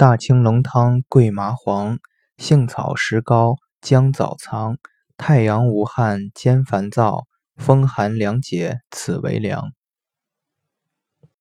大青龙汤，桂麻黄，杏草石膏，姜枣藏。太阳无汗兼烦躁，风寒凉解，此为凉。